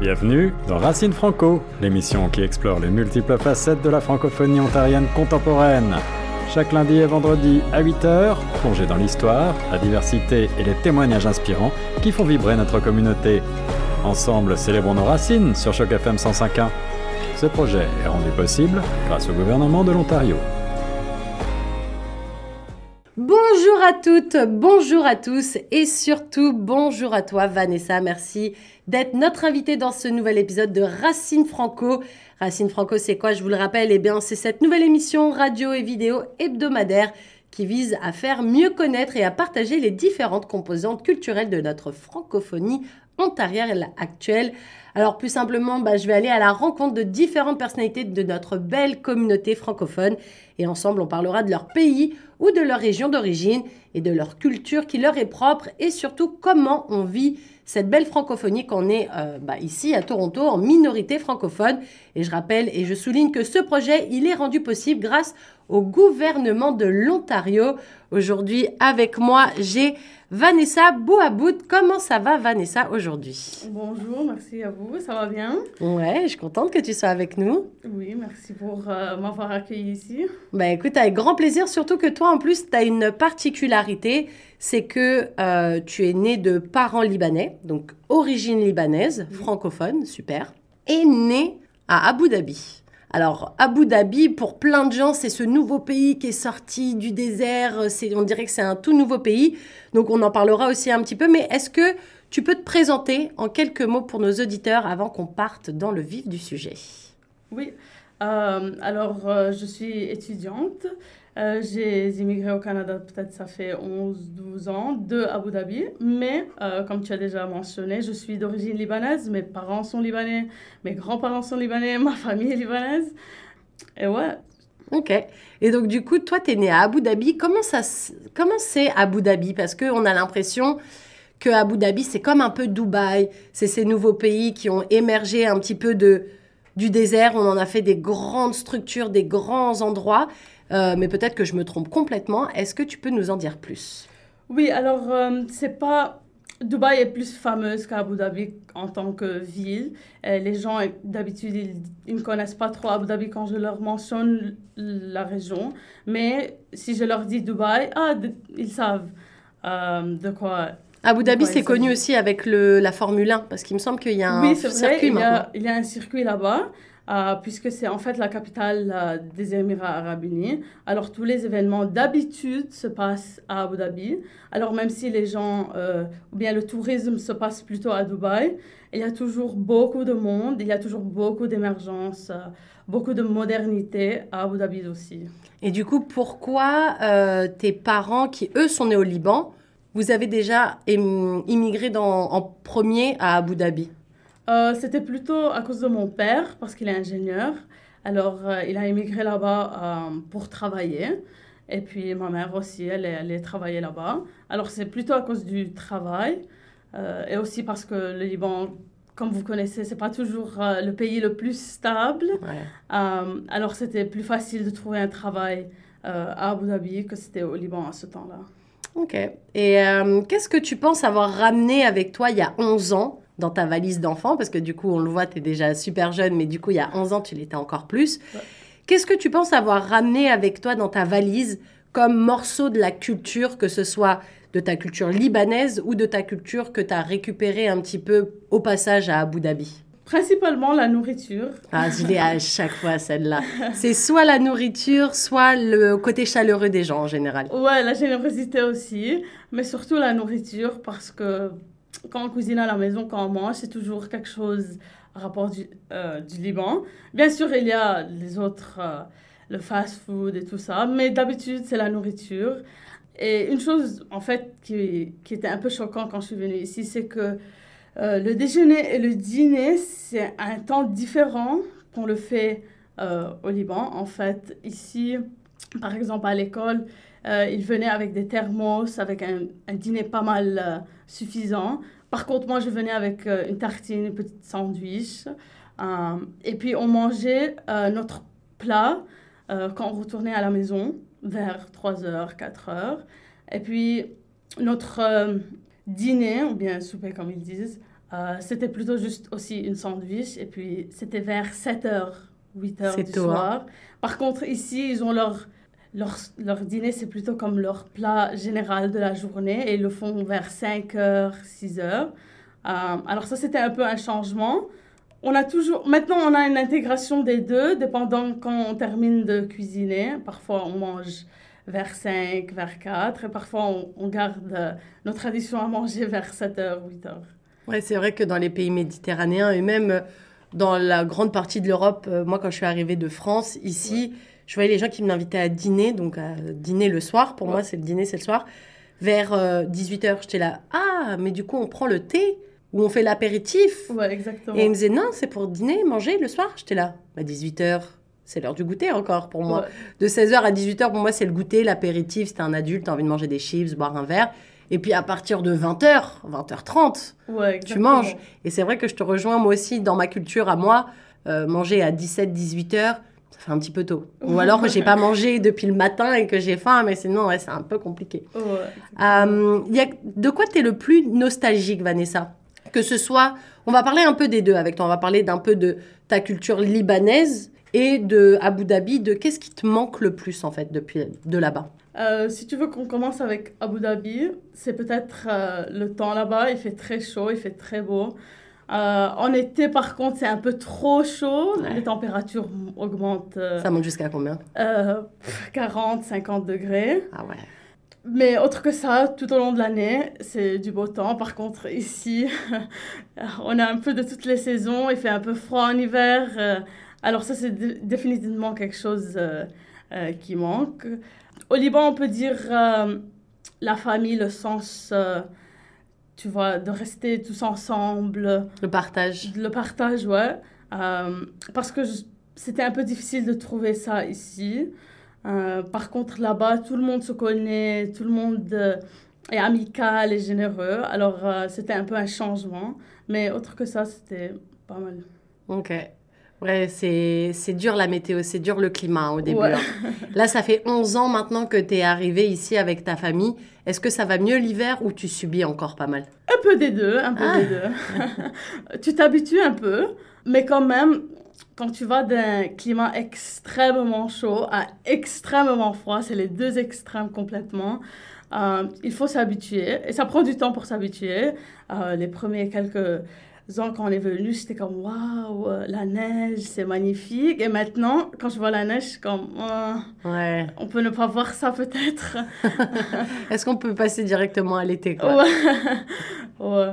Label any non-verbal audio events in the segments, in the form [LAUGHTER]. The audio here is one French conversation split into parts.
Bienvenue dans Racine Franco, l'émission qui explore les multiples facettes de la francophonie ontarienne contemporaine. Chaque lundi et vendredi à 8h, plongez dans l'histoire, la diversité et les témoignages inspirants qui font vibrer notre communauté. Ensemble, célébrons nos racines sur Choc FM 105.1. Ce projet est rendu possible grâce au gouvernement de l'Ontario. À toutes, bonjour à tous et surtout bonjour à toi Vanessa. Merci d'être notre invitée dans ce nouvel épisode de Racine Franco. Racine Franco, c'est quoi? Je vous le rappelle, eh bien, c'est cette nouvelle émission radio et vidéo hebdomadaire qui vise à faire mieux connaître et à partager les différentes composantes culturelles de notre francophonie ontarienne actuelle. Alors plus simplement, bah, je vais aller à la rencontre de différentes personnalités de notre belle communauté francophone et ensemble on parlera de leur pays ou de leur région d'origine et de leur culture qui leur est propre et surtout comment on vit cette belle francophonie qu'on est euh, bah, ici à Toronto en minorité francophone. Et je rappelle et je souligne que ce projet, il est rendu possible grâce au gouvernement de l'Ontario. Aujourd'hui, avec moi, j'ai Vanessa Bouabout. Comment ça va, Vanessa, aujourd'hui? Bonjour, merci à vous. Ça va bien? Ouais, je suis contente que tu sois avec nous. Oui, merci pour euh, m'avoir accueilli ici. Ben écoute, avec grand plaisir, surtout que toi, en plus, tu as une particularité, c'est que euh, tu es né de parents libanais, donc origine libanaise, francophone, super, et né à Abu Dhabi. Alors, Abu Dhabi, pour plein de gens, c'est ce nouveau pays qui est sorti du désert. C'est, on dirait que c'est un tout nouveau pays. Donc, on en parlera aussi un petit peu. Mais est-ce que tu peux te présenter en quelques mots pour nos auditeurs avant qu'on parte dans le vif du sujet? Oui. Euh, alors, euh, je suis étudiante. Euh, j'ai immigré au Canada, peut-être ça fait 11-12 ans, de Abu Dhabi. Mais, euh, comme tu as déjà mentionné, je suis d'origine libanaise. Mes parents sont libanais, mes grands-parents sont libanais, [LAUGHS] ma famille est libanaise. Et ouais. Ok. Et donc, du coup, toi, tu es né à Abu Dhabi. Comment, ça, comment c'est Abu Dhabi? Parce qu'on a l'impression que Abu Dhabi, c'est comme un peu Dubaï. C'est ces nouveaux pays qui ont émergé un petit peu de, du désert. On en a fait des grandes structures, des grands endroits. Euh, mais peut-être que je me trompe complètement. Est-ce que tu peux nous en dire plus? Oui, alors euh, c'est pas. Dubaï est plus fameuse qu'Abu Dhabi en tant que ville. Et les gens, d'habitude, ils, ne connaissent pas trop Abu Dhabi quand je leur mentionne la région. Mais si je leur dis Dubaï, ah, ils savent euh, de quoi. Abu Dhabi, c'est connu aussi avec le, la Formule 1, parce qu'il me semble qu'il y a un oui, circuit vrai, il y, a, il y a un circuit là-bas. Euh, puisque c'est en fait la capitale euh, des Émirats arabes unis. Alors tous les événements d'habitude se passent à Abu Dhabi. Alors même si les gens, euh, ou bien le tourisme se passe plutôt à Dubaï, il y a toujours beaucoup de monde, il y a toujours beaucoup d'émergence, beaucoup de modernité à Abu Dhabi aussi. Et du coup, pourquoi tes parents, qui eux sont nés au Liban, vous avez déjà immigré dans, en premier à Abu Dhabi? Euh, c'était plutôt à cause de mon père, parce qu'il est ingénieur. Alors, euh, il a immigré là-bas euh, pour travailler. Et puis, ma mère aussi, elle est allée travailler là-bas. Alors, c'est plutôt à cause du travail. et aussi parce que le Liban, comme vous connaissez, c'est pas toujours le pays le plus stable. alors, c'était plus facile de trouver un travail à Abu Dhabi que c'était au Liban à ce temps-là. Ok. Et qu'est-ce que tu penses avoir ramené avec toi il y a 11 ans dans ta valise d'enfant, parce que du coup, on le voit, tu es déjà super jeune, mais du coup, il y a 11 ans, tu l'étais encore plus. Qu'est-ce que tu penses avoir ramené avec toi dans ta valise comme morceau de la culture, que ce soit de ta culture libanaise ou de ta culture que tu as récupéré un petit peu au passage à Abu Dhabi? Principalement la nourriture. Ah, je l'ai à [LAUGHS] chaque fois celle-là. C'est soit la nourriture, soit le côté chaleureux des gens en général. Ouais, la générosité aussi, mais surtout la nourriture parce que quand on cuisine à la maison, quand on mange, c'est toujours quelque chose à rapport du, euh, du Liban. Bien sûr, il y a les autres, euh, le fast-food et tout ça, mais d'habitude, c'est la nourriture. Et une chose, en fait, qui, qui était un peu choquant quand je suis venue ici, c'est que euh, le déjeuner et le dîner, c'est un temps différent qu'on le fait au Liban. En fait, ici, par exemple, à l'école, euh, il venait avec des thermos, avec un, un dîner pas mal suffisant. Par contre, moi, je venais avec euh, une tartine, une petite sandwich. et puis, on mangeait notre plat quand on retournait à la maison, vers 3h, 4h. Et puis, notre dîner, ou bien souper comme ils disent, Euh, c'était plutôt juste aussi une sandwich. Et puis, c'était vers 7h, 8h C'est du tôt, hein. soir. Par contre, ici, ils ont leur, leur, leur dîner, c'est plutôt comme leur plat général de la journée. Et ils le font vers 5h, 6h. Euh, alors, ça, c'était un peu un changement. On a toujours... Maintenant, on a une intégration des deux, dépendant quand on termine de cuisiner. Parfois, on mange vers 5, vers 4. Et parfois, on, on garde euh, nos traditions à manger [LAUGHS] vers 7h, 8h. Ouais, c'est vrai que dans les pays méditerranéens et même dans la grande partie de l'Europe, euh, moi quand je suis arrivée de France, ici, je voyais les gens qui m'invitaient à dîner, donc à dîner le soir, pour Ouais. moi c'est le dîner, c'est le soir, vers 18h, j'étais là, ah, mais du coup on prend le thé ou on fait l'apéritif? Ouais, exactement. Et ils me disaient, non, c'est pour dîner, manger le soir, j'étais là, bah 18h, c'est l'heure du goûter encore pour moi. Ouais. De 16h à 18h, pour moi, c'est le goûter, l'apéritif. C'était un adulte, t'as envie de manger des chips, boire un verre. Et puis à partir de 20h, 20h30, Ouais, tu manges. Et c'est vrai que je te rejoins moi aussi dans ma culture à moi. euh, manger à 17, 18 h ça fait un petit peu tôt. Ou alors que j'ai pas mangé [LAUGHS] depuis le matin et que j'ai faim, mais sinon, ouais, c'est un peu compliqué. Ouais. Euh, y a, de quoi tu es le plus nostalgique, Vanessa? Que ce soit, on va parler un peu des deux avec toi. On va parler d'un peu de ta culture libanaise et de Abu Dhabi, de qu'est-ce qui te manque le plus en fait depuis de là-bas? Euh, si tu veux qu'on commence avec Abu Dhabi, c'est peut-être euh, le temps là-bas. Il fait très chaud, il fait très beau. Euh, en été, par contre, c'est un peu trop chaud. Ouais. Les températures augmentent euh, Ça monte jusqu'à combien? euh, 40, 50 degrés. Ah ouais. Mais autre que ça, tout au long de l'année, c'est du beau temps. Par contre, ici, [LAUGHS] on a un peu de toutes les saisons. Il fait un peu froid en hiver. euh, alors ça, c'est dé- définitivement quelque chose euh, euh, qui manque. Au Liban, on peut dire euh, la famille, le sens, euh, tu vois, de rester tous ensemble. Le partage. Le partage, ouais. Euh, parce que c'était un peu difficile de trouver ça ici. Euh, par contre, là-bas, tout le monde se connaît, tout le monde euh, est amical et généreux. Alors, c'était un peu un changement. Mais autre que ça, c'était pas mal. Ok. Ouais, c'est c'est dur la météo, c'est dur le climat hein, au début. Ouais. hein. Là, ça fait 11 ans maintenant que tu es arrivé ici avec ta famille. Est-ce que ça va mieux l'hiver ou tu subis encore pas mal? Un peu des deux, un peu Ah. des deux. [LAUGHS] tu t'habitues un peu, mais quand même, quand tu vas d'un climat extrêmement chaud à extrêmement froid, c'est les deux extrêmes complètement. euh, il faut s'habituer et ça prend du temps pour s'habituer. Euh, les premiers quelques quand on est venu, j'étais comme waouh, euh, la neige, c'est magnifique. Et maintenant, quand je vois la neige, je suis comme Ouais. on peut ne pas voir ça peut-être. [LAUGHS] Est-ce qu'on peut passer directement à l'été quoi? Ouais. [LAUGHS] ouais.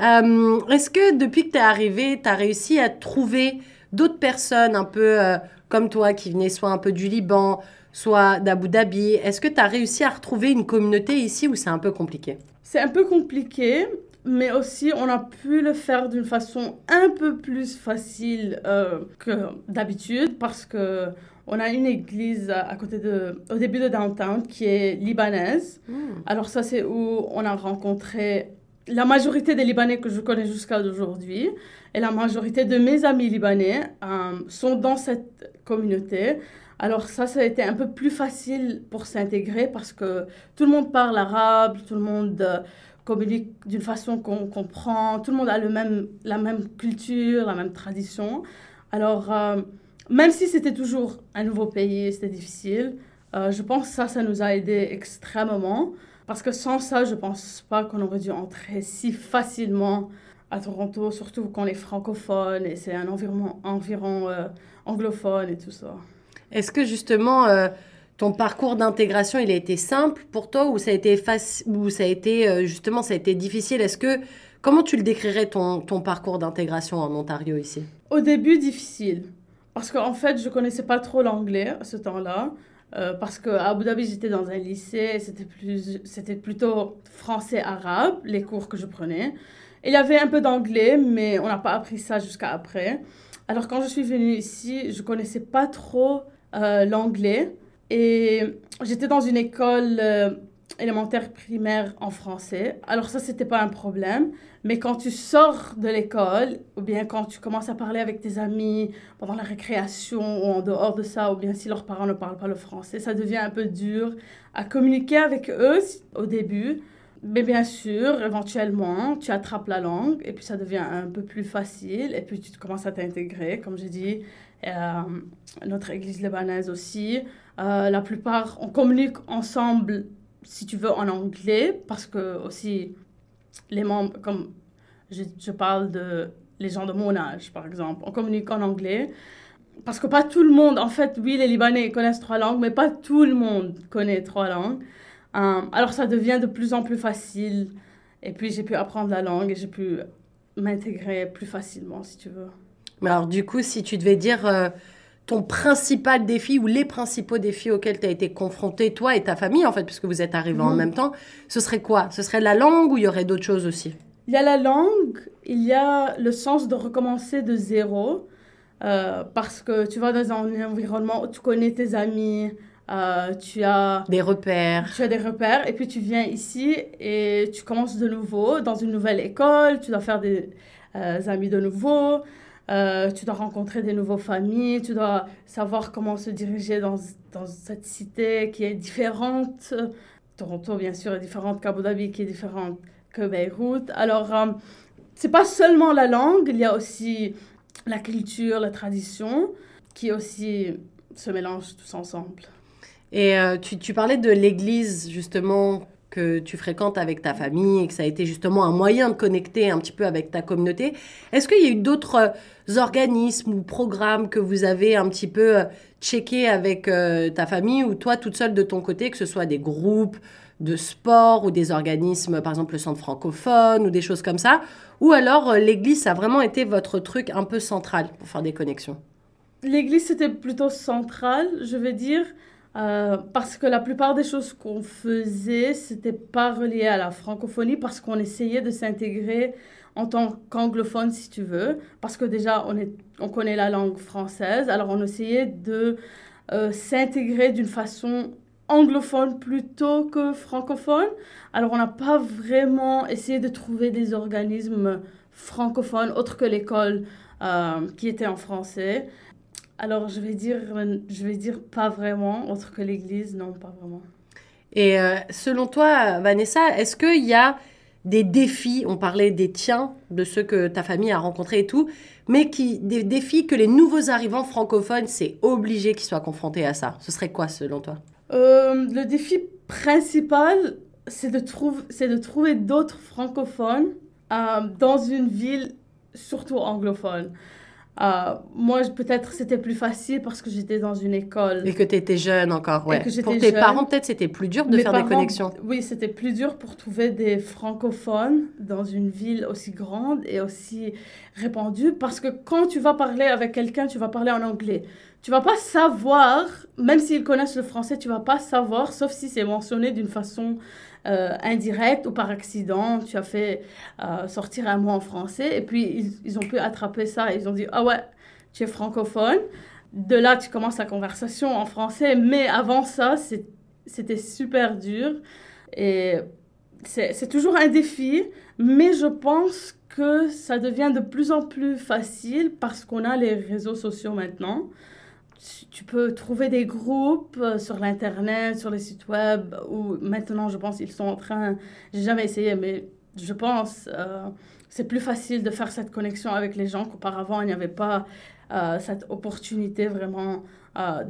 Euh, Est-ce que depuis que tu es arrivé, tu as réussi à trouver d'autres personnes un peu euh, comme toi qui venaient soit un peu du Liban, soit d'Abu Dhabi? Est-ce que tu as réussi à retrouver une communauté ici où c'est un peu compliqué? C'est un peu compliqué, mais aussi on a pu le faire d'une façon un peu plus facile euh, que d'habitude parce que on a une église à côté de, au début de downtown qui est libanaise. Alors ça c'est où on a rencontré la majorité des Libanais que je connais jusqu'à aujourd'hui et la majorité de mes amis libanais euh, sont dans cette communauté. Alors ça, ça a été un peu plus facile pour s'intégrer parce que tout le monde parle arabe, tout le monde euh, communique d'une façon qu'on comprend, tout le monde a le même, la même culture, la même tradition. Alors, euh, même si c'était toujours un nouveau pays, c'était difficile, euh, je pense que ça, ça nous a aidé extrêmement. Parce que sans ça, je pense pas qu'on aurait dû entrer si facilement à Toronto, surtout quand on est francophone et c'est un environnement, environ euh, anglophone et tout ça. Est-ce que justement ton parcours d'intégration il a été simple pour toi ou ça a été ou ça a été euh, justement ça a été difficile? Est-ce que comment tu le décrirais ton, ton parcours d'intégration en Ontario ici? Au début, difficile. Parce qu'en fait, je connaissais pas trop l'anglais à ce temps-là. Euh, parce qu'à Abu Dhabi, j'étais dans un lycée, c'était plus, c'était plutôt français-arabe, les cours que je prenais. Il y avait un peu d'anglais, mais on n'a pas appris ça jusqu'à après. Alors quand je suis venue ici, je connaissais pas trop euh, l'anglais. Et j'étais dans une école euh, élémentaire primaire en français. Alors ça, c'était pas un problème. Mais quand tu sors de l'école, ou bien quand tu commences à parler avec tes amis pendant la récréation ou en dehors de ça, ou bien si leurs parents ne parlent pas le français, ça devient un peu dur à communiquer avec eux au début. Mais bien sûr, éventuellement, tu attrapes la langue et puis ça devient un peu plus facile et puis tu commences à t'intégrer. Comme j'ai dit, euh, notre église libanaise aussi, euh, la plupart, on communique ensemble, si tu veux, en anglais parce que aussi les membres, comme je, parle de les gens de mon âge, par exemple, on communique en anglais parce que pas tout le monde, en fait, oui, les Libanais connaissent trois langues, mais pas tout le monde connaît trois langues. Euh, alors ça devient de plus en plus facile. Et puis j'ai pu apprendre la langue et j'ai pu m'intégrer plus facilement, si tu veux. Mais alors du coup, si tu devais dire euh, ton principal défi ou les principaux défis auxquels tu as été confronté, toi et ta famille, en fait, puisque vous êtes arrivés en Mhm. même temps, ce serait quoi? Ce serait la langue ou il y aurait d'autres choses aussi? Il y a la langue, il y a le sens de recommencer de zéro. euh, parce que tu vas dans un environnement où tu connais tes amis, euh, tu as Des repères Tu as des repères et puis tu viens ici et tu commences de nouveau dans une nouvelle école, tu dois faire des euh, amis de nouveau, euh, tu dois rencontrer des nouvelles familles, tu dois savoir comment se diriger dans, dans cette cité qui est différente. Toronto, bien sûr, est différente qu'Abu Dhabi, qui est différente que Beyrouth. Alors, euh, c'est pas seulement la langue, il y a aussi la culture, la tradition, qui aussi se mélangent tous ensemble. Et euh, tu, tu parlais de l'église, justement, que tu fréquentes avec ta famille et que ça a été justement un moyen de connecter un petit peu avec ta communauté. Est-ce qu'il y a eu d'autres euh, organismes ou programmes que vous avez un petit peu euh, checké avec euh, ta famille ou toi toute seule de ton côté, que ce soit des groupes de sport ou des organismes, par exemple le centre francophone ou des choses comme ça? Ou alors l'église, ça a vraiment été votre truc un peu central pour faire des connexions? L'église, c'était plutôt central, je vais dire, euh, parce que la plupart des choses qu'on faisait, c'était pas relié à la francophonie, parce qu'on essayait de s'intégrer en tant qu'anglophone, si tu veux, parce que déjà, on, connaît la langue française, alors on essayait de euh, s'intégrer d'une façon anglophone plutôt que francophone. Alors on n'a pas vraiment essayé de trouver des organismes francophones autres que l'école euh, qui était en français. Alors, je vais dire, je vais dire pas vraiment, autre que l'Église, non, pas vraiment. Et euh, selon toi, Vanessa, est-ce qu'il y a des défis, on parlait des tiens, de ceux que ta famille a rencontrés et tout, mais qui, des défis que les nouveaux arrivants francophones, c'est obligé qu'ils soient confrontés à ça? Ce serait quoi selon toi? Euh, le défi principal, c'est de, trouv- de trouver d'autres francophones euh, dans une ville surtout anglophone. Euh, moi, peut-être c'était plus facile parce que j'étais dans une école. Et que tu étais jeune encore, ouais. Pour tes jeune. parents, peut-être c'était plus dur de Mes faire des connexions. Oui, c'était plus dur pour trouver des francophones dans une ville aussi grande et aussi répandue parce que quand tu vas parler avec quelqu'un, tu vas parler en anglais. Tu vas pas savoir, même s'ils connaissent le français, tu vas pas savoir, sauf si c'est mentionné d'une façon euh, indirecte ou par accident. Tu as fait euh, sortir un mot en français et puis ils, ils ont pu attraper ça. Ils ont dit Ah ouais, tu es francophone. De là, tu commences la conversation en français, mais avant ça, c'était super dur et c'est toujours un défi, mais je pense que ça devient de plus en plus facile parce qu'on a les réseaux sociaux maintenant. Tu- peux trouver des groupes euh, sur l'internet, sur les sites web, où maintenant je pense ils sont en train, j'ai jamais essayé, mais je pense euh, c'est plus facile de faire cette connexion avec les gens qu'auparavant il n'y avait pas euh, cette opportunité vraiment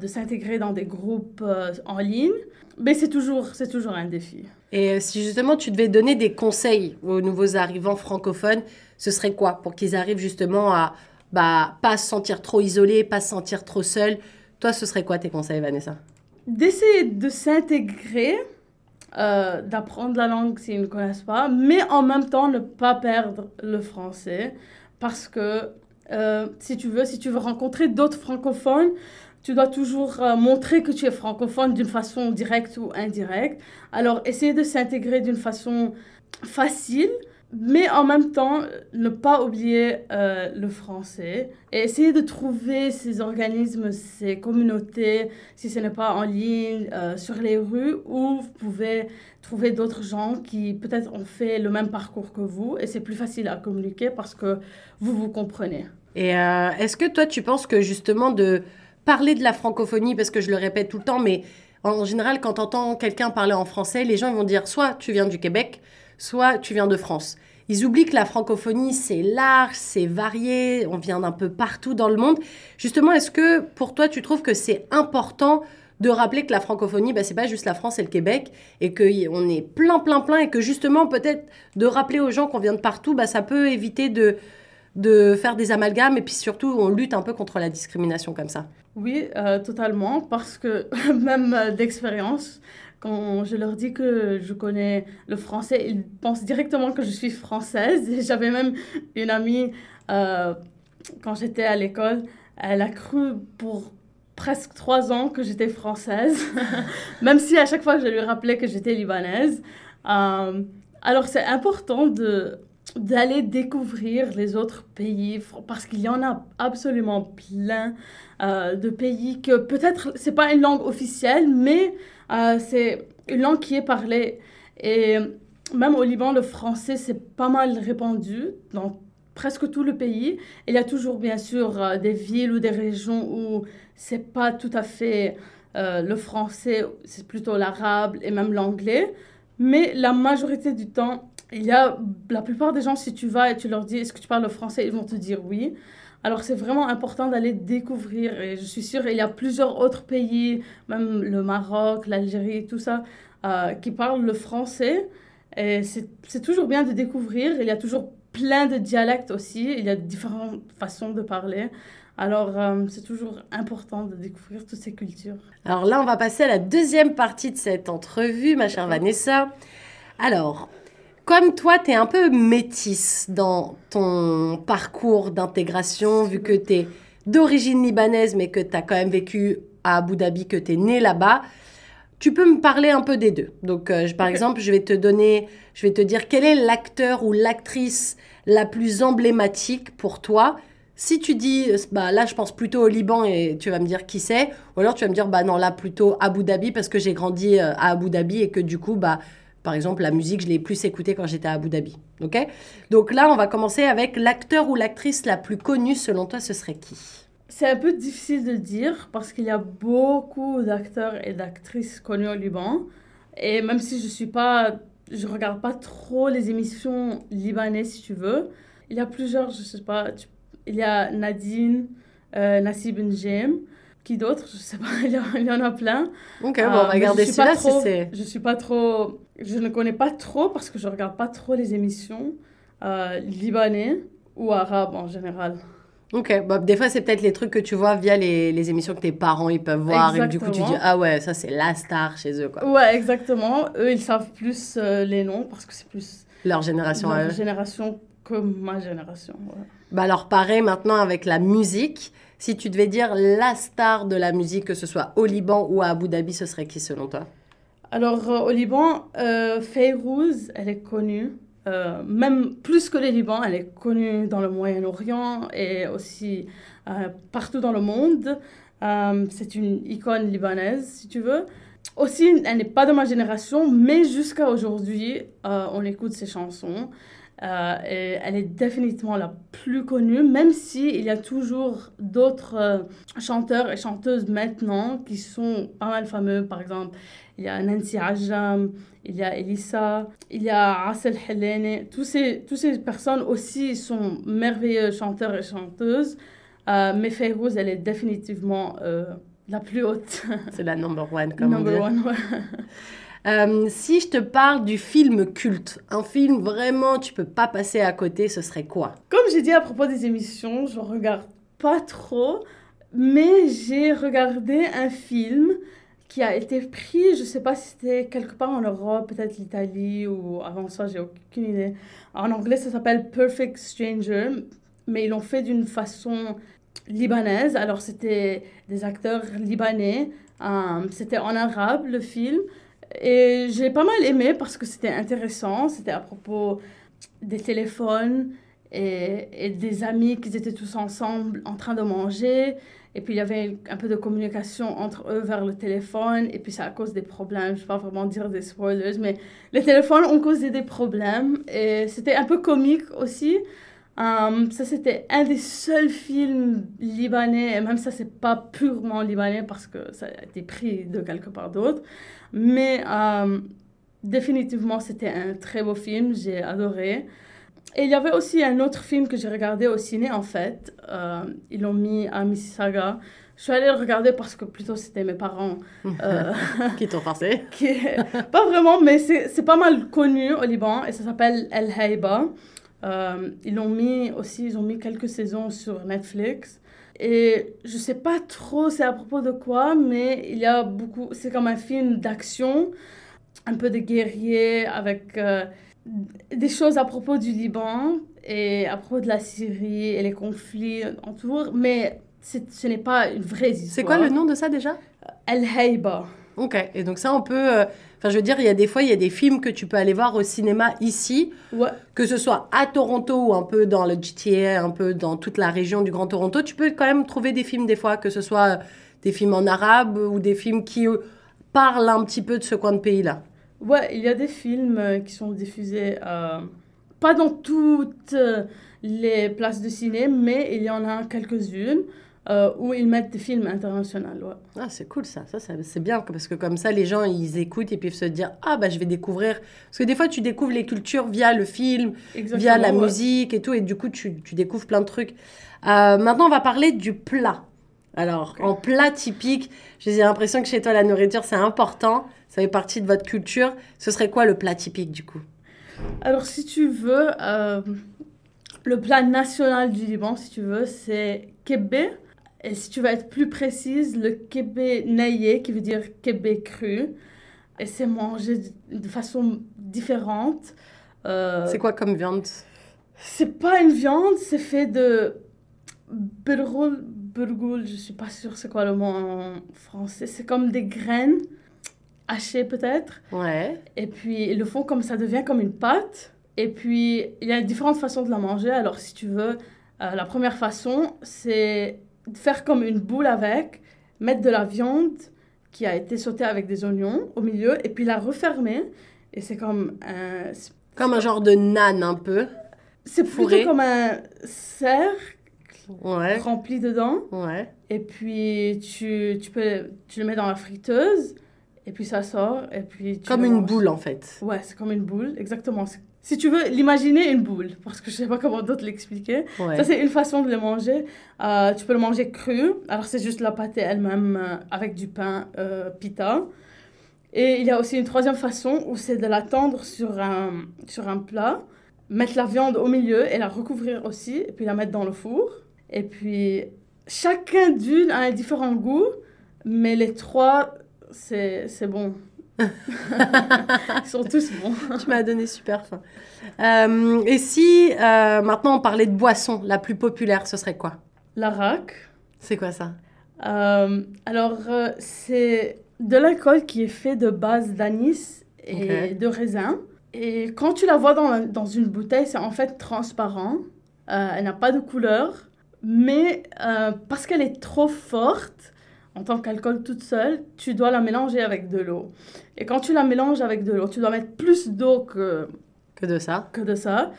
de s'intégrer dans des groupes en ligne. Mais c'est toujours, c'est toujours un défi. Et si justement tu devais donner des conseils aux nouveaux arrivants francophones, ce serait quoi Pour qu'ils arrivent justement à bah, pas se sentir trop isolés, pas se sentir trop seuls. Toi, ce serait quoi tes conseils, Vanessa? D'essayer de s'intégrer, euh, d'apprendre la langue s'ils ne connaissent pas, mais en même temps ne pas perdre le français. Parce que euh, si tu veux, si tu veux rencontrer d'autres francophones, tu dois toujours euh, montrer que tu es francophone d'une façon directe ou indirecte. Alors, essayer de s'intégrer d'une façon facile, mais en même temps, ne pas oublier euh, le français et essayer de trouver ces organismes, ces communautés, si ce n'est pas en ligne, euh, sur les rues, où vous pouvez trouver d'autres gens qui peut-être ont fait le même parcours que vous et c'est plus facile à communiquer parce que vous vous comprenez. Et euh, est-ce que toi, tu penses que justement de parler de la francophonie, parce que je le répète tout le temps, mais en général, quand tu entends quelqu'un parler en français, les gens vont dire soit tu viens du Québec, soit tu viens de France. Ils oublient que la francophonie, c'est large, c'est varié, on vient d'un peu partout dans le monde. Justement, est-ce que pour toi, tu trouves que c'est important de rappeler que la francophonie, bah, c'est pas juste la France et le Québec, et qu'on est plein, plein, plein, et que justement, peut-être de rappeler aux gens qu'on vient de partout, bah, ça peut éviter de, de faire des amalgames, et puis surtout, on lutte un peu contre la discrimination comme ça? Oui, euh, totalement, parce que [LAUGHS] même euh, d'expérience, quand je leur dis que je connais le français, ils pensent directement que je suis française. [LAUGHS] J'avais même une amie, euh, quand j'étais à l'école, elle a cru pour presque trois ans que j'étais française, [LAUGHS] même si à chaque fois je lui rappelais que j'étais libanaise. Euh, alors c'est important de d'aller découvrir les autres pays parce qu'il y en a absolument plein euh, de pays que peut-être c'est pas une langue officielle mais euh, c'est une langue qui est parlée et même au Liban le français c'est pas mal répandu dans presque tout le pays. Il y a toujours bien sûr euh, des villes ou des régions où c'est pas tout à fait euh, le français, c'est plutôt l'arabe et même l'anglais. Mais la majorité du temps, il y a la plupart des gens, si tu vas et tu leur dis est-ce que tu parles le français, ils vont te dire oui. Alors c'est vraiment important d'aller découvrir et je suis sûre il y a plusieurs autres pays, même le Maroc, l'Algérie, tout ça, euh, qui parlent le français. Et c'est toujours bien de découvrir. Il y a toujours plein de dialectes aussi. Il y a différentes façons de parler. Alors, euh, c'est toujours important de découvrir toutes ces cultures. Alors là, on va passer à la deuxième partie de cette entrevue, ma chère Vanessa. Alors, comme toi, tu es un peu métisse dans ton parcours d'intégration, vu que tu es d'origine libanaise, mais que tu as quand même vécu à Abu Dhabi, que tu es né là-bas. Tu peux me parler un peu des deux. Donc, euh, par exemple, je vais te donner, je vais te dire quel est l'acteur ou l'actrice la plus emblématique pour toi. Si tu dis, bah là, je pense plutôt au Liban et tu vas me dire qui c'est, ou alors tu vas me dire, bah non, là, plutôt Abu Dhabi parce que j'ai grandi euh, à Abu Dhabi et que du coup, bah, par exemple, la musique, je l'ai plus écoutée quand j'étais à Abu Dhabi. Ok? Donc là, on va commencer avec l'acteur ou l'actrice la plus connue selon toi, ce serait qui? C'est un peu difficile de dire parce qu'il y a beaucoup d'acteurs et d'actrices connus au Liban. Et même si je suis pas, je regarde pas trop les émissions libanaises, si tu veux, il y a plusieurs, je sais pas, il y a Nadine, euh, Nassib Njem, qui d'autres, je sais pas, [LAUGHS] il y, en a plein. Ok, bon, on va euh, garder celui-là si c'est. Je suis pas trop, je ne connais pas trop parce que je regarde pas trop les émissions euh, libanais ou arabes en général. Ok, bah, des fois c'est peut-être les trucs que tu vois via les, les, émissions que tes parents ils peuvent voir et du coup tu dis ah ouais ça c'est la star chez eux quoi. Ouais exactement, eux ils savent plus euh, les noms parce que c'est plus leur génération leur génération que ma génération. Bah alors pareil maintenant avec la musique, si tu devais dire la star de la musique que ce soit au Liban ou à Abu Dhabi ce serait qui selon toi? Alors euh, au Liban, euh, Fayrouz elle est connue. Euh, même plus que les Liban, elle est connue dans le Moyen-Orient et aussi euh, partout dans le monde. C'est une icône libanaise, si tu veux. Aussi, elle n'est pas de ma génération, mais jusqu'à aujourd'hui, on écoute ses chansons. Et elle est définitivement la plus connue, même s'il il y a toujours d'autres chanteurs et chanteuses maintenant qui sont pas mal fameux. Par exemple, il y a Nancy Ajam, il y a Elissa, il y a Assel Helene. Tous ces, toutes ces personnes aussi sont merveilleux chanteurs et chanteuses. Euh, mais Fayrouz, elle est définitivement euh, la plus haute. C'est la number one, comme number on dit. One, euh, si je te parle du film culte, un film vraiment tu peux pas passer à côté, ce serait quoi? Comme j'ai dit à propos des émissions, je regarde pas trop, mais j'ai regardé un film qui a été pris, je sais pas si c'était quelque part en Europe, peut-être l'Italie ou avant ça, j'ai aucune idée. En anglais, ça s'appelle Perfect Stranger, mais ils l'ont fait d'une façon libanaise. Alors, c'était des acteurs libanais. Euh, c'était en arabe, le film. Et j'ai pas mal aimé parce que c'était intéressant. C'était à propos des téléphones et, des amis qui étaient tous ensemble en train de manger. Et puis il y avait un peu de communication entre eux vers le téléphone. Et puis c'est à cause des problèmes. Je ne vais pas vraiment dire des spoilers, mais les téléphones ont causé des problèmes. Et c'était un peu comique aussi. Euh, ça, c'était un des seuls films libanais, et même ça, c'est pas purement libanais parce que ça a été pris de quelque part d'autre. Mais euh, définitivement, c'était un très beau film, j'ai adoré. Et il y avait aussi un autre film que j'ai regardé au ciné, en fait. Euh, ils l'ont mis à Mississauga. Je suis allée le regarder parce que plutôt c'était mes parents. Euh, [LAUGHS] qui t'ont forcé [LAUGHS] qui... Pas vraiment, mais c'est pas mal connu au Liban et ça s'appelle El Haïba. Euh, ils l'ont mis aussi, ils ont mis quelques saisons sur Netflix. Et je sais pas trop c'est à propos de quoi, mais il y a beaucoup. C'est comme un film d'action, un peu de guerrier avec euh, des choses à propos du Liban et à propos de la Syrie et les conflits autour, mais ce n'est pas une vraie histoire. C'est quoi le nom de ça déjà? El Haïba. Ok, et donc ça on peut... Euh, enfin je veux dire, il y a des fois, il y a des films que tu peux aller voir au cinéma ici, Ouais. que ce soit à Toronto ou un peu dans le GTA, un peu dans toute la région du Grand Toronto, tu peux quand même trouver des films des fois, que ce soit des films en arabe ou des films qui euh, parlent un petit peu de ce coin de pays-là. Ouais, il y a des films euh, qui sont diffusés, euh, pas dans toutes euh, les places de ciné, mais il y en a quelques-unes euh, où ils mettent des films internationaux. Ouais. Ah, c'est cool ça. Ça, ça- c'est bien parce que comme ça, les gens, ils écoutent et puis ils se dire Ah, bah, je vais découvrir. Parce que des fois, tu découvres les cultures via le film, via la ouais. musique et tout, et du coup, tu, tu découvres plein de trucs. Euh, maintenant, on va parler du plat. Alors, en plat typique, j'ai l'impression que chez toi, la nourriture, c'est important. Ça fait partie de votre culture. Ce serait quoi le plat typique du coup? Alors, si tu veux, euh, le plat national du Liban, si tu veux, c'est kebbe. Et si tu veux être plus précise, le kebbe naillé, qui veut dire kebbe cru. Et c'est mangé de, façon différente. Euh, C'est quoi comme viande? C'est pas une viande, c'est fait de burgoul, burgoul, je suis pas sûre c'est quoi le mot en français. C'est comme des graines hachées peut-être. Ouais. Et puis ils le font comme ça devient comme une pâte. Et puis il y a différentes façons de la manger. Alors si tu veux, euh, la première façon c'est faire comme une boule avec, mettre de la viande qui a été sautée avec des oignons au milieu et puis la refermer. Et c'est comme un, Comme un genre de nan un peu. c'est plutôt comme un cercle Ouais. rempli dedans. Ouais. Et puis, tu, tu, peux, tu le mets dans la friteuse. Et puis, ça sort. Et puis, tu Comme une boule en fait. Ouais, c'est comme une boule. Exactement. C'est- Si tu veux l'imaginer, une boule. Parce que je sais pas comment d'autres l'expliquer. Ouais. Ça, c'est une façon de le manger. Euh, tu peux le manger cru. Alors, c'est juste la pâté elle-même euh, avec du pain euh, pita. Et il y a aussi une troisième façon où c'est de la tendre sur un, sur un plat, mettre la viande au milieu et la recouvrir aussi, et puis la mettre dans le four. Et puis, chacun d'une a un différent goût, mais les trois, c'est bon. [LAUGHS] Ils sont tous bons. Tu m'as donné super faim. Euh, et si euh, maintenant on parlait de boisson, la plus populaire, ce serait quoi? L'arac. C'est quoi ça? Euh, alors, c'est de l'alcool qui est fait de base d'anis et de raisin. Et quand tu la vois dans, la- dans une bouteille, c'est en fait transparent. Elle n'a pas de couleur. Mais parce qu'elle est trop forte, en tant qu'alcool toute seule, tu dois la mélanger avec de l'eau. Et quand tu la mélanges avec de l'eau, tu dois mettre plus d'eau que, Que de ça que de ça.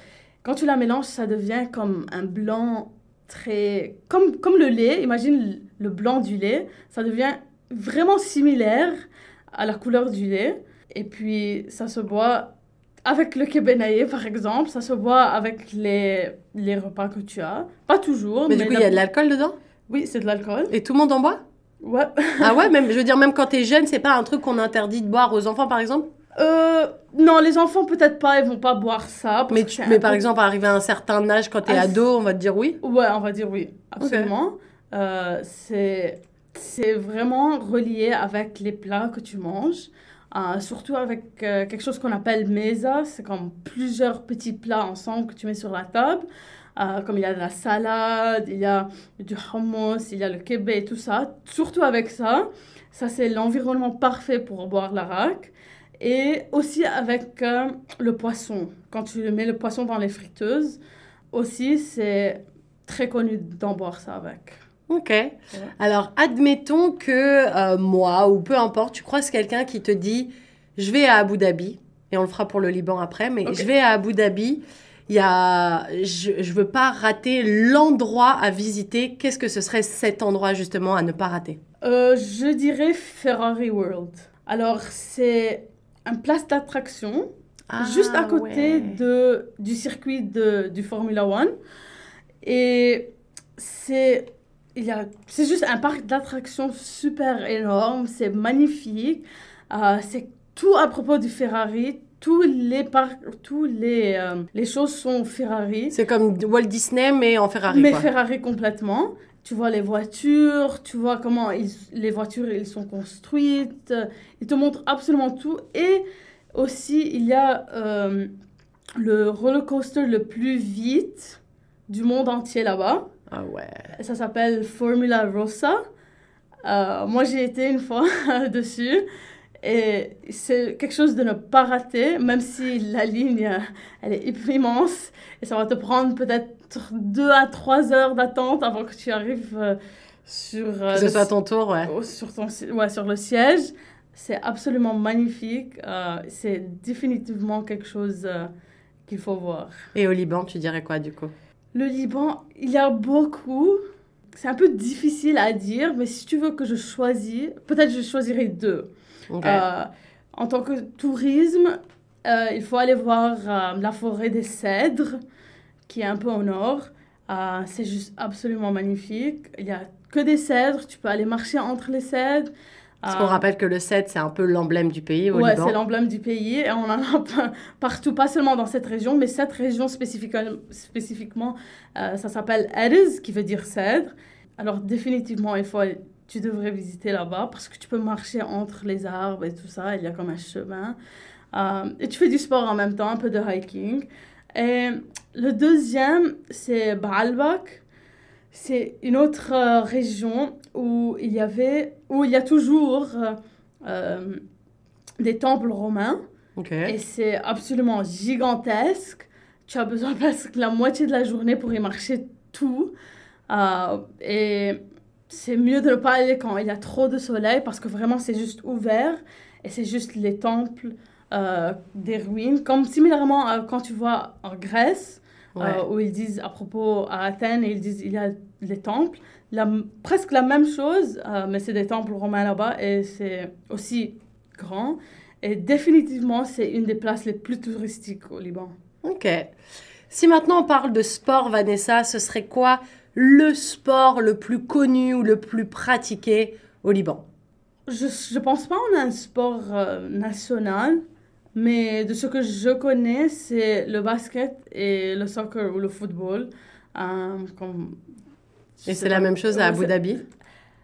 Quand tu la mélanges, ça devient comme un blanc très... Comme, comme le lait, imagine le blanc du lait, ça devient vraiment similaire à la couleur du lait. Et puis, ça se boit avec le kebenaye, par exemple, ça se boit avec les, les repas que tu as. Pas toujours, Mais du coup, il y a de l'alcool dedans? Oui, c'est de l'alcool. Et tout le monde en boit? Ouais. Ah ouais, [LAUGHS] même, je veux dire, même quand t'es jeune, c'est pas un truc qu'on interdit de boire aux enfants, par exemple? Euh, non, les enfants, peut-être pas, ils vont pas boire ça. Mais, tu- par exemple, arrivé à un certain âge, quand t'es Ah, ado, on va te dire oui? Ouais, on va dire oui, absolument. Euh, c'est, c'est vraiment relié avec les plats que tu manges, euh, surtout avec euh, quelque chose qu'on appelle mesa, c'est comme plusieurs petits plats ensemble que tu mets sur la table. Euh, comme il y a de la salade, il y a du hummus, il y a le kebab et tout ça. Surtout avec ça, ça c'est l'environnement parfait pour boire l'arak. Et aussi avec euh, le poisson. Quand tu mets le poisson dans les friteuses, aussi c'est très connu d'en boire ça avec. Ok. Alors, admettons que euh, moi, ou peu importe, tu croises quelqu'un qui te dit Je vais à Abu Dhabi, et on le fera pour le Liban après, mais je vais à Abu Dhabi, y a, je, je veux pas rater l'endroit à visiter. Qu'est-ce que ce serait cet endroit justement à ne pas rater? Euh, je dirais Ferrari World. Alors, c'est un place d'attraction juste à côté Ah, ouais. de, du circuit de, du Formula One. Et c'est il y a- c'est juste un parc d'attractions super énorme, c'est magnifique. Euh, c'est tout à propos du Ferrari. Tous les parcs, tous les, euh, les choses sont Ferrari. C'est comme Walt Disney mais en Ferrari. Mais quoi. Ferrari complètement. Tu vois les voitures, tu vois comment ils- les voitures ils sont construites. Ils te montrent absolument tout. Et aussi, il y a euh, le roller coaster le plus vite du monde entier là-bas. Ah ouais. Ça s'appelle Formula Rossa. Euh, moi, j'ai été une fois [LAUGHS] dessus. Et c'est quelque chose de ne pas rater, même si la ligne, euh, elle est immense. Et ça va te prendre peut-être deux à trois heures d'attente avant que tu arrives euh, sur, euh, Que ce le- soit ton tour, ouais. sur, ton, ouais, sur le siège. C'est absolument magnifique. Euh, c'est définitivement quelque chose euh, qu'il faut voir. Et au Liban, tu dirais quoi du coup? Le Liban, il y a beaucoup. C'est un peu difficile à dire, mais si tu veux que je choisis, peut-être je choisirais deux. Euh, en tant que tourisme, euh, il faut aller voir euh, la forêt des cèdres, qui est un peu au nord. C'est juste absolument magnifique. Il n'y a que des cèdres, tu peux aller marcher entre les cèdres. Parce qu'on rappelle que le 7, c'est un peu l'emblème du pays au Ouais, c'est l'emblème du pays et on en a [LAUGHS] pa- partout, pas seulement dans cette région, mais cette région spécifiquement, spécifiquement ça s'appelle Erez, qui veut dire cèdre. Alors définitivement, il faut, aller- tu devrais visiter là-bas parce que tu peux marcher entre les arbres et tout ça, il y a comme un chemin. Euh, et tu fais du sport en même temps, un peu de hiking. Et le deuxième, c'est Baalbek. C'est une autre euh, région où il y avait, où il y a toujours euh, des temples romains et c'est absolument gigantesque. Tu as besoin [LAUGHS] presque la moitié de la journée pour y marcher tout. Et c'est mieux de ne pas aller quand il y a trop de soleil parce que vraiment c'est juste ouvert et c'est juste les temples euh, des ruines. Comme similairement à quand tu vois en Grèce, Ouais. euh, où ils disent à propos à Athènes, ils disent il y a les temples. La, presque la même chose, euh, mais c'est des temples romains là-bas et c'est aussi grand. Et définitivement, c'est une des places les plus touristiques au Liban. Ok. Si maintenant on parle de sport, Vanessa, ce serait quoi le sport le plus connu ou le plus pratiqué au Liban Je ne pense pas qu'on a un sport euh, national, mais de ce que je connais, c'est le basket et le soccer ou le football. Euh, comme, Et c'est la même chose à Abu Dhabi?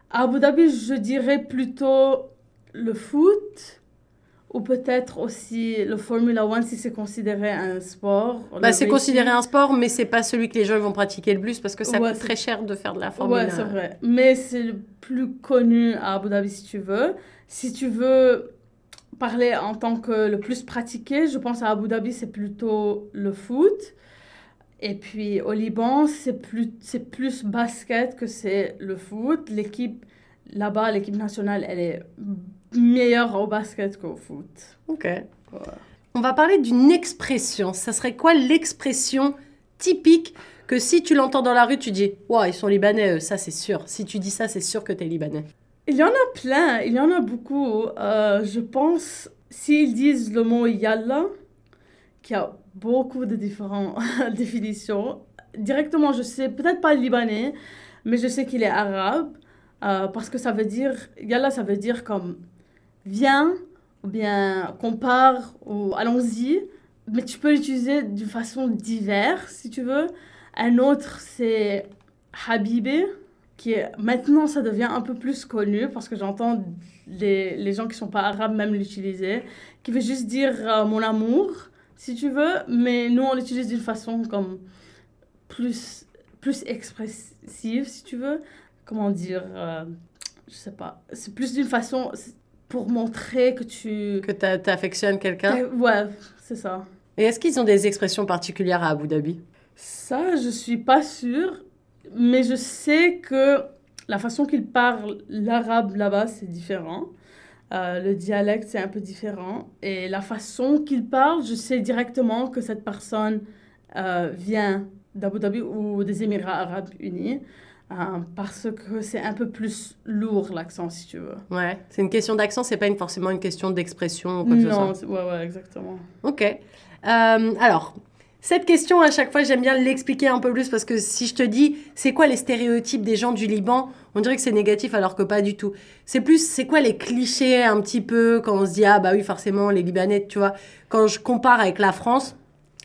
À Abu Dhabi, je dirais plutôt le foot ou peut-être aussi le Formula One si c'est considéré un sport. bah, C'est considéré un sport, mais c'est pas celui que les gens vont pratiquer le plus parce que ça Ouais, coûte très cher de faire de la Formule Ouais, c'est vrai. Mais c'est le plus connu à Abu Dhabi si tu veux. Si tu veux parler en tant que le plus pratiqué, je pense à Abu Dhabi, c'est plutôt le foot. Et puis au Liban, c'est plus, c'est plus basket que c'est le foot. L'équipe là-bas, l'équipe nationale, elle est meilleure au basket qu'au foot. Ok. On va parler d'une expression. Ça serait quoi l'expression typique que si tu l'entends dans la rue, tu dis Wow, ils sont libanais, eux, ça c'est sûr. Si tu dis ça, c'est sûr que t'es libanais. Il y en a plein, il y en a beaucoup. Euh, je pense, s'ils disent le mot yalla, qu'il y a beaucoup de différentes [LAUGHS] définitions. Directement, je sais, peut-être pas libanais, mais je sais qu'il est arabe, euh, parce que ça veut dire, yalla, ça veut dire comme viens, ou bien qu'on part, ou allons-y, mais tu peux l'utiliser d'une façon diverse, si tu veux. Un autre, c'est habibi, qui est maintenant ça devient un peu plus connu parce que j'entends les, les gens qui sont pas arabes même l'utiliser, qui veut juste dire euh, mon amour, si tu veux, mais nous on l'utilise d'une façon comme plus, plus expressive, si tu veux. Comment dire euh, Je sais pas. C'est plus d'une façon pour montrer que tu. Que t'a- t'affectionnes quelqu'un. Ouais, c'est ça. Et est-ce qu'ils ont des expressions particulières à Abu Dhabi? Ça, je suis pas sûre, mais je sais que la façon qu'ils parlent l'arabe là-bas, c'est différent. Euh, le dialecte, c'est un peu différent. Et la façon qu'ils parlent, je sais directement que cette personne euh, vient d'Abu Dhabi ou des Émirats arabes unis. Euh, parce que c'est un peu plus lourd l'accent, si tu veux. Ouais, c'est une question d'accent, c'est pas une, forcément une question d'expression ou quoi que ce soit. Non, ouais, ouais, exactement. Ok. Euh, alors, cette question, à chaque fois, j'aime bien l'expliquer un peu plus parce que si je te dis, c'est quoi les stéréotypes des gens du Liban, on dirait que c'est négatif alors que pas du tout. C'est plus, c'est quoi les clichés un petit peu quand on se dit, ah bah oui, forcément, les Libanais, tu vois? Quand je compare avec la France,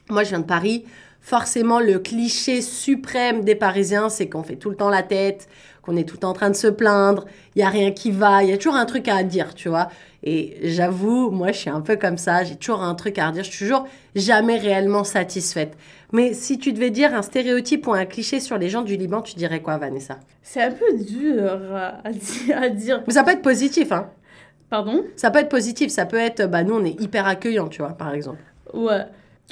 moi je viens de Paris, forcément le cliché suprême des Parisiens, c'est qu'on fait tout le temps la tête, qu'on est tout le temps en train de se plaindre, il y a rien qui va, il y a toujours un truc à dire, tu vois. Et j'avoue, moi je suis un peu comme ça, j'ai toujours un truc à redire, je suis toujours jamais réellement satisfaite. Mais si tu devais dire un stéréotype ou un cliché sur les gens du Liban, tu dirais quoi, Vanessa? C'est un peu dur à dire. Mais ça peut être positif, hein. Pardon? Ça peut être positif, ça peut être, bah nous on est hyper accueillants, tu vois, par exemple. Ouais.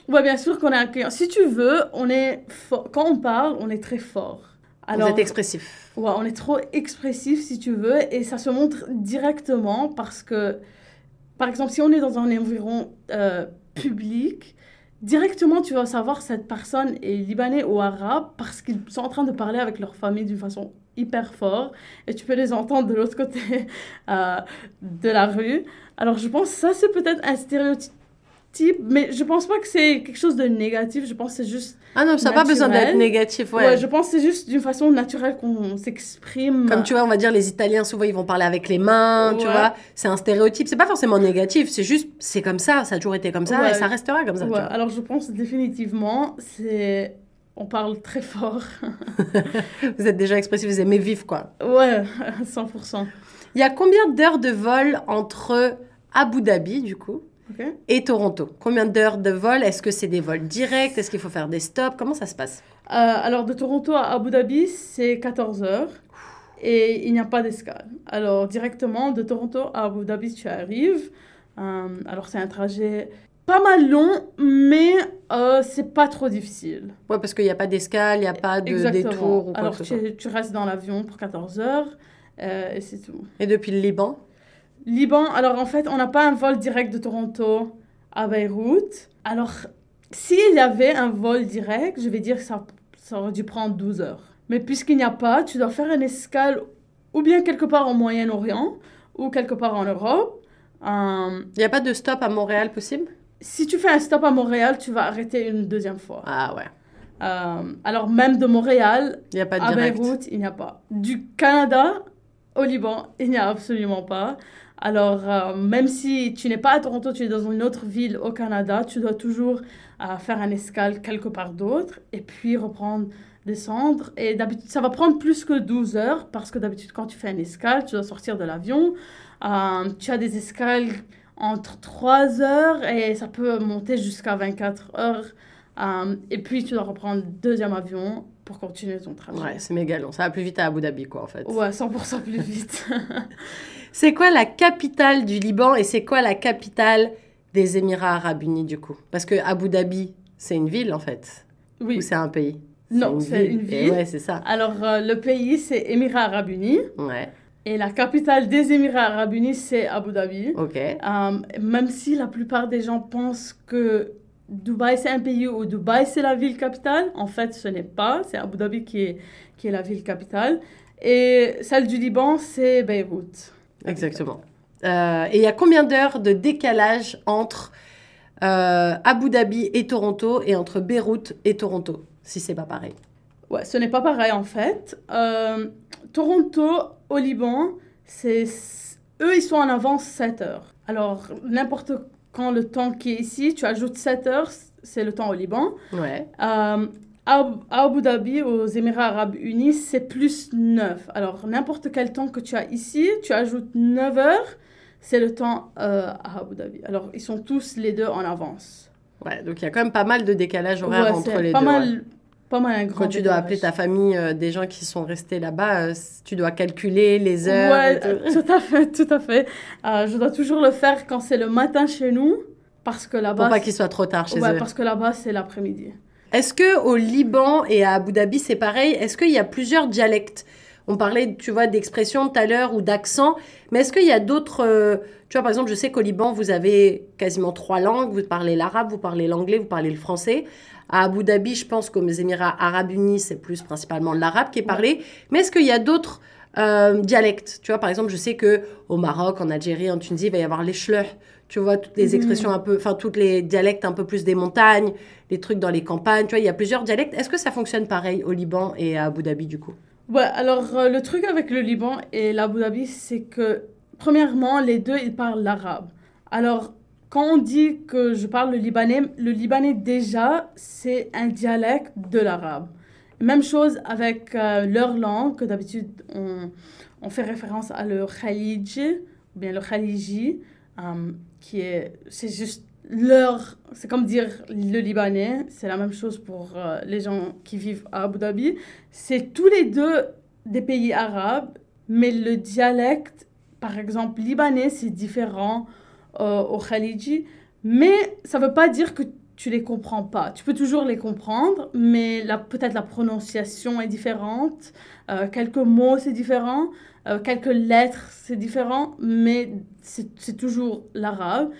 Ouais, bien sûr qu'on est accueillant. Si tu veux, on est. Quand on parle, on est très fort. Vous êtes expressif. Ouais, on est trop expressif si tu veux et ça se montre directement parce que, par exemple, si on est dans un environ euh, public, directement tu vas savoir cette personne est libanais ou arabe parce qu'ils sont en train de parler avec leur famille d'une façon hyper fort et tu peux les entendre de l'autre côté [LAUGHS] euh, de la rue. Alors je pense que ça c'est peut-être un stéréotype, mais je pense pas que c'est quelque chose de négatif, je pense que c'est juste Ah non, ça n'a pas besoin d'être négatif, ouais. Ouais, je pense que c'est juste d'une façon naturelle qu'on s'exprime. Comme tu vois, on va dire les Italiens, souvent ils vont parler avec les mains, tu vois. C'est un stéréotype. C'est pas forcément négatif, c'est juste, c'est comme ça, ça a toujours été comme ça Ouais. et ça restera comme ça. tu Ouais, vois. alors je pense définitivement, c'est. On parle très fort. [LAUGHS] Vous êtes déjà expressif, vous aimez vivre quoi. ouais, [LAUGHS] 100%. Il y a combien d'heures de vol entre Abu Dhabi, du coup, Et Toronto Combien d'heures de vol? Est-ce que c'est des vols directs? Est-ce qu'il faut faire des stops? Comment ça se passe? Euh, alors de Toronto à Abu Dhabi, c'est 14 heures. Et il n'y a pas d'escale. Alors directement de Toronto à Abu Dhabi, tu arrives. Euh, alors c'est un trajet pas mal long, mais euh, c'est pas trop difficile. Ouais, parce qu'il n'y a pas d'escale, il n'y a pas de Exactement. détour ou quoi Alors que ce soit. tu, tu restes dans l'avion pour 14 heures euh, et c'est tout. Et depuis le Liban? Liban, alors en fait, on n'a pas un vol direct de Toronto à Beyrouth. Alors, s'il y avait un vol direct, je vais dire que ça, ça aurait dû prendre 12 heures. Mais puisqu'il n'y a pas, tu dois faire une escale ou bien quelque part au Moyen-Orient ou quelque part en Europe. Euh, Il n'y a pas de stop à Montréal possible? si tu fais un stop à Montréal, tu vas arrêter une deuxième fois. Ah ouais. Euh, alors même de Montréal Il a pas de à direct. Beyrouth, il n'y a pas. Du Canada au Liban, il n'y a absolument pas. Alors, euh, même si tu n'es pas à Toronto, tu es dans une autre ville au Canada, tu dois toujours euh, faire un escale quelque part d'autre et puis reprendre, descendre. Et d'habitude, ça va prendre plus que 12 heures parce que d'habitude, quand tu fais un escale, tu dois sortir de l'avion. Euh, tu as des escales entre 3 heures et ça peut monter jusqu'à 24 heures. Et puis, tu dois reprendre le deuxième avion pour continuer ton trajet. Ouais, c'est méga long. Ça va plus vite à Abu Dhabi, quoi, en fait. Ouais, 100% plus vite. [LAUGHS] C'est quoi la capitale du Liban et c'est quoi la capitale des Émirats Arabes Unis, du coup? Parce que Abu Dhabi, c'est une ville, en fait. oui. Ou c'est un pays? Non, c'est une ville. ouais, c'est ça. Alors, euh, le pays, c'est Émirats Arabes Unis. Ouais, Et la capitale des Émirats Arabes Unis, c'est Abu Dhabi. ok. Euh, même si la plupart des gens pensent que Dubaï, c'est un pays ou Dubaï, c'est la ville capitale, en fait, ce n'est pas. C'est Abu Dhabi qui est, qui est la ville capitale. Et celle du Liban, c'est Beyrouth. Exactement. Euh, et il y a combien d'heures de décalage entre euh, Abu Dhabi et Toronto et entre Beyrouth et Toronto, si c'est pas pareil? Ouais, ce n'est pas pareil en fait. Euh, Toronto, au Liban, c'est eux, ils sont en avance 7 heures. Alors, n'importe quand le temps qui est ici, tu ajoutes 7 heures, c'est le temps au Liban. Ouais. À Abu Dhabi, aux Émirats Arabes Unis, c'est plus 9. Alors, n'importe quel temps que tu as ici, tu ajoutes 9 heures, c'est le temps euh, à Abu Dhabi. Alors, ils sont tous les deux en avance. Ouais, donc il y a quand même pas mal de décalage horaire Ouais, entre les pas deux. ouais. mal, pas mal un grand Quand tu dois décalage. appeler ta famille, euh, des gens qui sont restés là-bas, euh, tu dois calculer les heures. Ouais, tout. tout à fait, [LAUGHS] tout à fait. Je dois toujours le faire quand c'est le matin chez nous, parce que Pour là-bas, pas c'est- qu'il soit trop tard chez ouais, eux. parce que là-bas c'est l'après-midi. Est-ce que au Liban et à Abu Dhabi c'est pareil? Est-ce qu'il y a plusieurs dialectes? On parlait, tu vois, d'expression tout à l'heure ou d'accent. Mais est-ce qu'il y a d'autres... euh, tu vois, par exemple, je sais qu'au Liban, vous avez quasiment trois langues. Vous parlez l'arabe, vous parlez l'anglais, vous parlez le français. À Abu Dhabi, je pense qu'aux Émirats arabes unis, c'est plus principalement l'arabe qui est parlé. Mais est-ce qu'il y a d'autres euh, dialectes Tu vois, par exemple, je sais que au Maroc, en Algérie, en Tunisie, il va y avoir les schleux. Tu vois, toutes les Mhm. expressions un peu... Enfin, toutes les dialectes un peu plus des montagnes, les trucs dans les campagnes. Tu vois, il y a plusieurs dialectes. Est-ce que ça fonctionne pareil au Liban et à Abu Dhabi, du coup? Ouais, alors euh, le truc avec le Liban et l'Abu Dhabi, c'est que, premièrement, les deux, ils parlent l'arabe. Alors, quand on dit que je parle le libanais, le libanais déjà, c'est un dialecte de l'arabe. Même chose avec euh, leur langue, que d'habitude, on, fait référence à le khaliji, ou bien le khaliji, euh, qui est, c'est juste leur, c'est comme dire le libanais, c'est la même chose pour euh, les gens qui vivent à Abu Dhabi. C'est tous les deux des pays arabes, mais le dialecte, par exemple, libanais, c'est différent au Khaliji. Mais ça ne veut pas dire que tu les comprends pas. Tu peux toujours les comprendre, mais peut-être la prononciation est différente, euh, quelques mots c'est différent, euh, quelques lettres c'est différent, mais c'est c'est toujours l'arabe.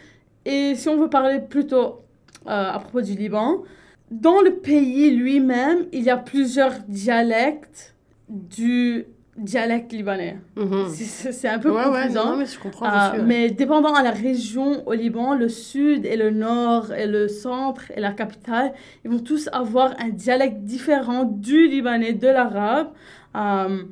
Et si on veut parler plutôt euh, à propos du Liban, dans le pays lui-même, il y a plusieurs dialectes du dialecte libanais. Mhm. C'est un peu Ouais, ouais, confusant. non, mais je comprends. Ah, ouais. mais dépendant à la région au Liban, le sud et le nord et le centre et la capitale, ils vont tous avoir un dialecte différent du libanais, de l'arabe. Euh,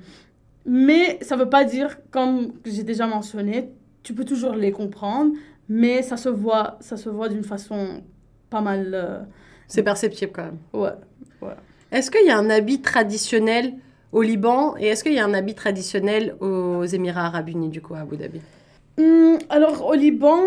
mais ça ne veut pas dire, comme j'ai déjà mentionné, tu peux toujours les comprendre, mais ça se voit, ça se voit d'une façon pas mal... euh, C'est perceptible quand même. ouais. Est-ce qu'il y a un habit traditionnel au Liban et est-ce qu'il y a un habit traditionnel aux Émirats arabes unis, du coup, à Abu Dhabi? Hum, alors au Liban,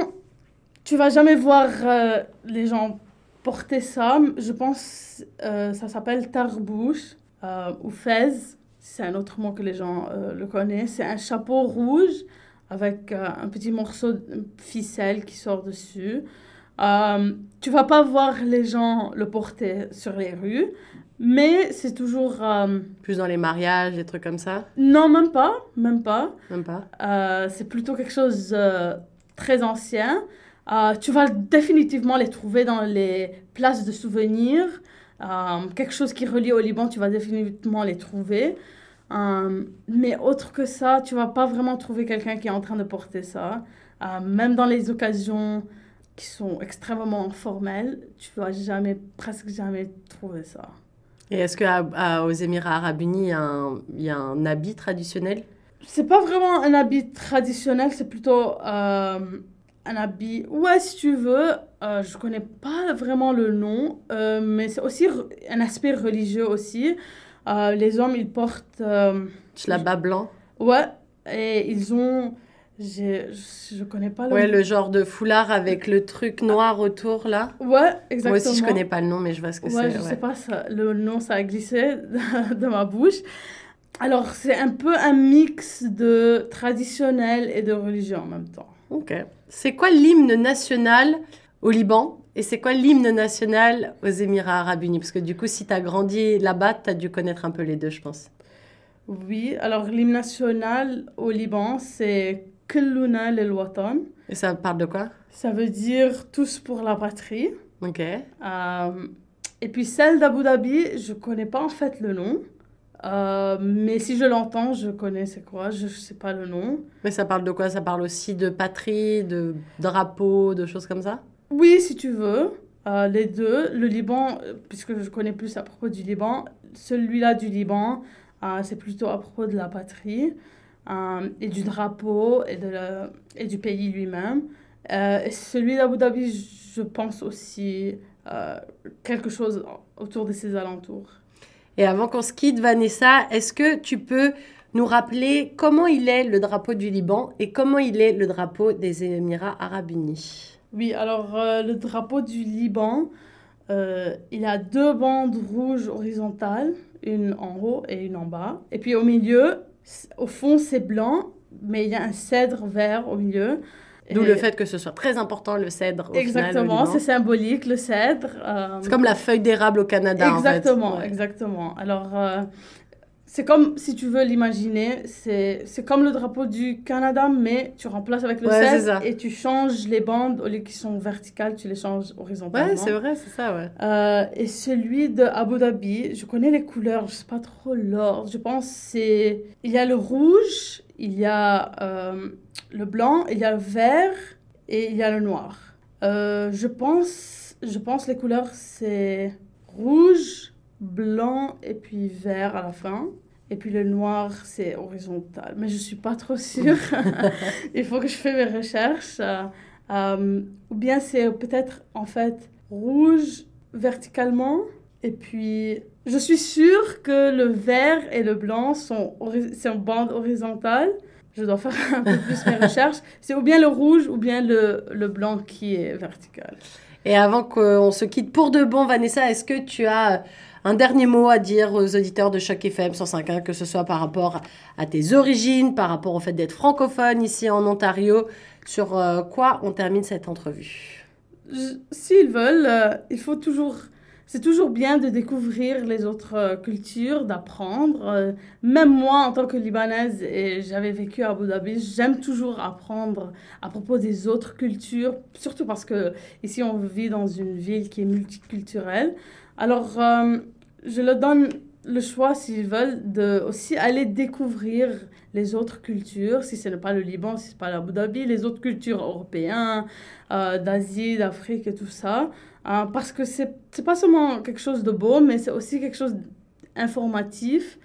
tu vas jamais voir euh, les gens porter ça. Je pense euh, ça s'appelle tarbouche euh, ou fez. C'est un autre mot que les gens euh, le connaissent. C'est un chapeau rouge avec un petit morceau de ficelle qui sort dessus. Euh, tu vas pas voir les gens le porter sur les rues, mais c'est toujours... euh, Plus dans les mariages, des trucs comme ça? Non, même pas, même pas. Même pas? Euh, c'est plutôt quelque chose de très ancien. Euh, tu vas définitivement les trouver dans les places de souvenirs. Euh, quelque chose qui relie au Liban, tu vas définitivement les trouver. Euh, mais autre que ça, tu vas pas vraiment trouver quelqu'un qui est en train de porter ça. Euh, même dans les occasions qui sont extrêmement formelles, tu vas jamais, presque jamais trouver ça. Et est-ce qu'aux Émirats arabes unis, il y, a un, il y a un habit traditionnel? C'est pas vraiment un habit traditionnel, c'est plutôt euh, un habit. Ouais, si tu veux, euh, je connais pas vraiment le nom, euh, mais c'est aussi un aspect religieux aussi. Euh, les hommes, ils portent. euh, Schlabba blanc ouais, et ils ont. Je, je connais pas le Ouais, nom. le genre de foulard avec le truc noir autour, là Ouais, exactement. Moi aussi, je connais pas le nom, mais je vois ce que Ouais, c'est. je ouais. sais pas, ça, le nom, ça a glissé [LAUGHS] de ma bouche. Alors, c'est un peu un mix de traditionnel et de religion en même temps. Ok. C'est quoi l'hymne national au Liban et c'est quoi l'hymne national aux Émirats arabes unis? Parce que du coup, si tu as grandi là-bas, tu as dû connaître un peu les deux, je pense. Oui, alors l'hymne national au Liban, c'est Lil Watan. Et ça parle de quoi? Ça veut dire tous pour la patrie. Ok. Euh, et puis celle d'Abu Dhabi, je connais pas en fait le nom. Euh, mais si je l'entends, je connais c'est quoi, je sais pas le nom. Mais ça parle de quoi? Ça parle aussi de patrie, de drapeau, de choses comme ça? Oui, si tu veux, euh, les deux. Le Liban, puisque je connais plus à propos du Liban, celui-là du Liban, euh, c'est plutôt à propos de la patrie euh, et du drapeau et, de la- et du pays lui-même. Euh, celui d'Abu Dhabi, je pense aussi euh, quelque chose autour de ses alentours. Et avant qu'on se quitte, Vanessa, est-ce que tu peux nous rappeler comment il est le drapeau du Liban et comment il est le drapeau des Émirats arabes unis? Oui, alors euh, le drapeau du Liban, il a deux bandes rouges horizontales, une en haut et une en bas. Et puis au milieu, au fond, c'est blanc, mais il y a un cèdre vert au milieu. D'où le fait que ce soit très important, le cèdre. Au Exactement, c'est symbolique, le cèdre. euh, C'est comme la feuille d'érable au Canada, Exactement, en fait. Ouais. exactement. Alors, euh, c'est comme, si tu veux l'imaginer, c'est c'est comme le drapeau du Canada, mais tu remplaces avec le Ouais, c'est 16 ça. et tu changes les bandes, au lieu qu'ils sont verticales, tu les changes horizontalement. Ouais, c'est vrai, c'est ça, ouais. Euh, et celui de Abu Dhabi, je connais les couleurs, je sais pas trop l'ordre. Je pense c'est il y a le rouge, il y a euh, le blanc, il y a le vert et il y a le noir. Euh, je pense je pense les couleurs c'est rouge, blanc et puis vert à la fin. Et puis le noir, c'est horizontal. Mais je suis pas trop sûre. [LAUGHS] [LAUGHS] Il faut que je fasse mes recherches. Euh, euh, ou bien c'est peut-être en fait rouge verticalement. Et puis je suis sûre que le vert et le blanc sont, c'est en bande horizontale. Je dois faire un peu plus mes [LAUGHS] recherches. C'est ou bien le rouge ou bien le, le blanc qui est vertical. Et avant qu'on se quitte pour de bon, Vanessa, est-ce que tu as un dernier mot à dire aux auditeurs de Choc FM 105.1, que ce soit par rapport à tes origines, par rapport au fait d'être francophone ici en Ontario, sur euh, quoi on termine cette entrevue? S'ils veulent, euh, il faut toujours. C'est toujours bien de découvrir les autres euh, cultures, d'apprendre. Même moi, en tant que Libanaise, et j'avais vécu à Abu Dhabi, j'aime toujours apprendre à propos des autres cultures, surtout parce que ici on vit dans une ville qui est multiculturelle. Alors, euh, je leur donne le choix, s'ils veulent, de aussi aller découvrir les autres cultures, si ce n'est pas le Liban, si ce n'est pas l'Abu Dhabi, les autres cultures européennes, euh, d'Asie, d'Afrique et tout ça. Euh, parce que c'est c'est pas seulement quelque chose de beau, mais c'est aussi quelque chose d'informatif.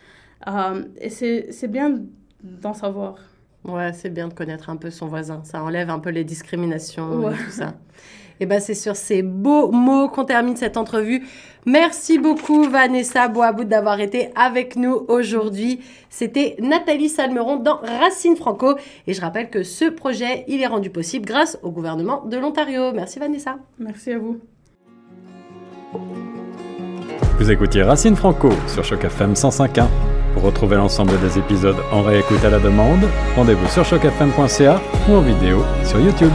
Et c'est c'est bien d'en savoir. Ouais, c'est bien de connaître un peu son voisin. Ça enlève un peu les discriminations Ouais. et tout ça. [LAUGHS] Et ben c'est sur ces beaux mots qu'on termine cette entrevue. Merci beaucoup Vanessa Boabout d'avoir été avec nous aujourd'hui. C'était Nathalie Salmeron dans Racine Franco. Et je rappelle que ce projet, il est rendu possible grâce au gouvernement de l'Ontario. Merci Vanessa. Merci à vous. Vous écoutiez Racine Franco sur Choc FM 105.1. Pour retrouver l'ensemble des épisodes en réécoute à la demande, rendez-vous sur chocfm.ca ou en vidéo sur YouTube.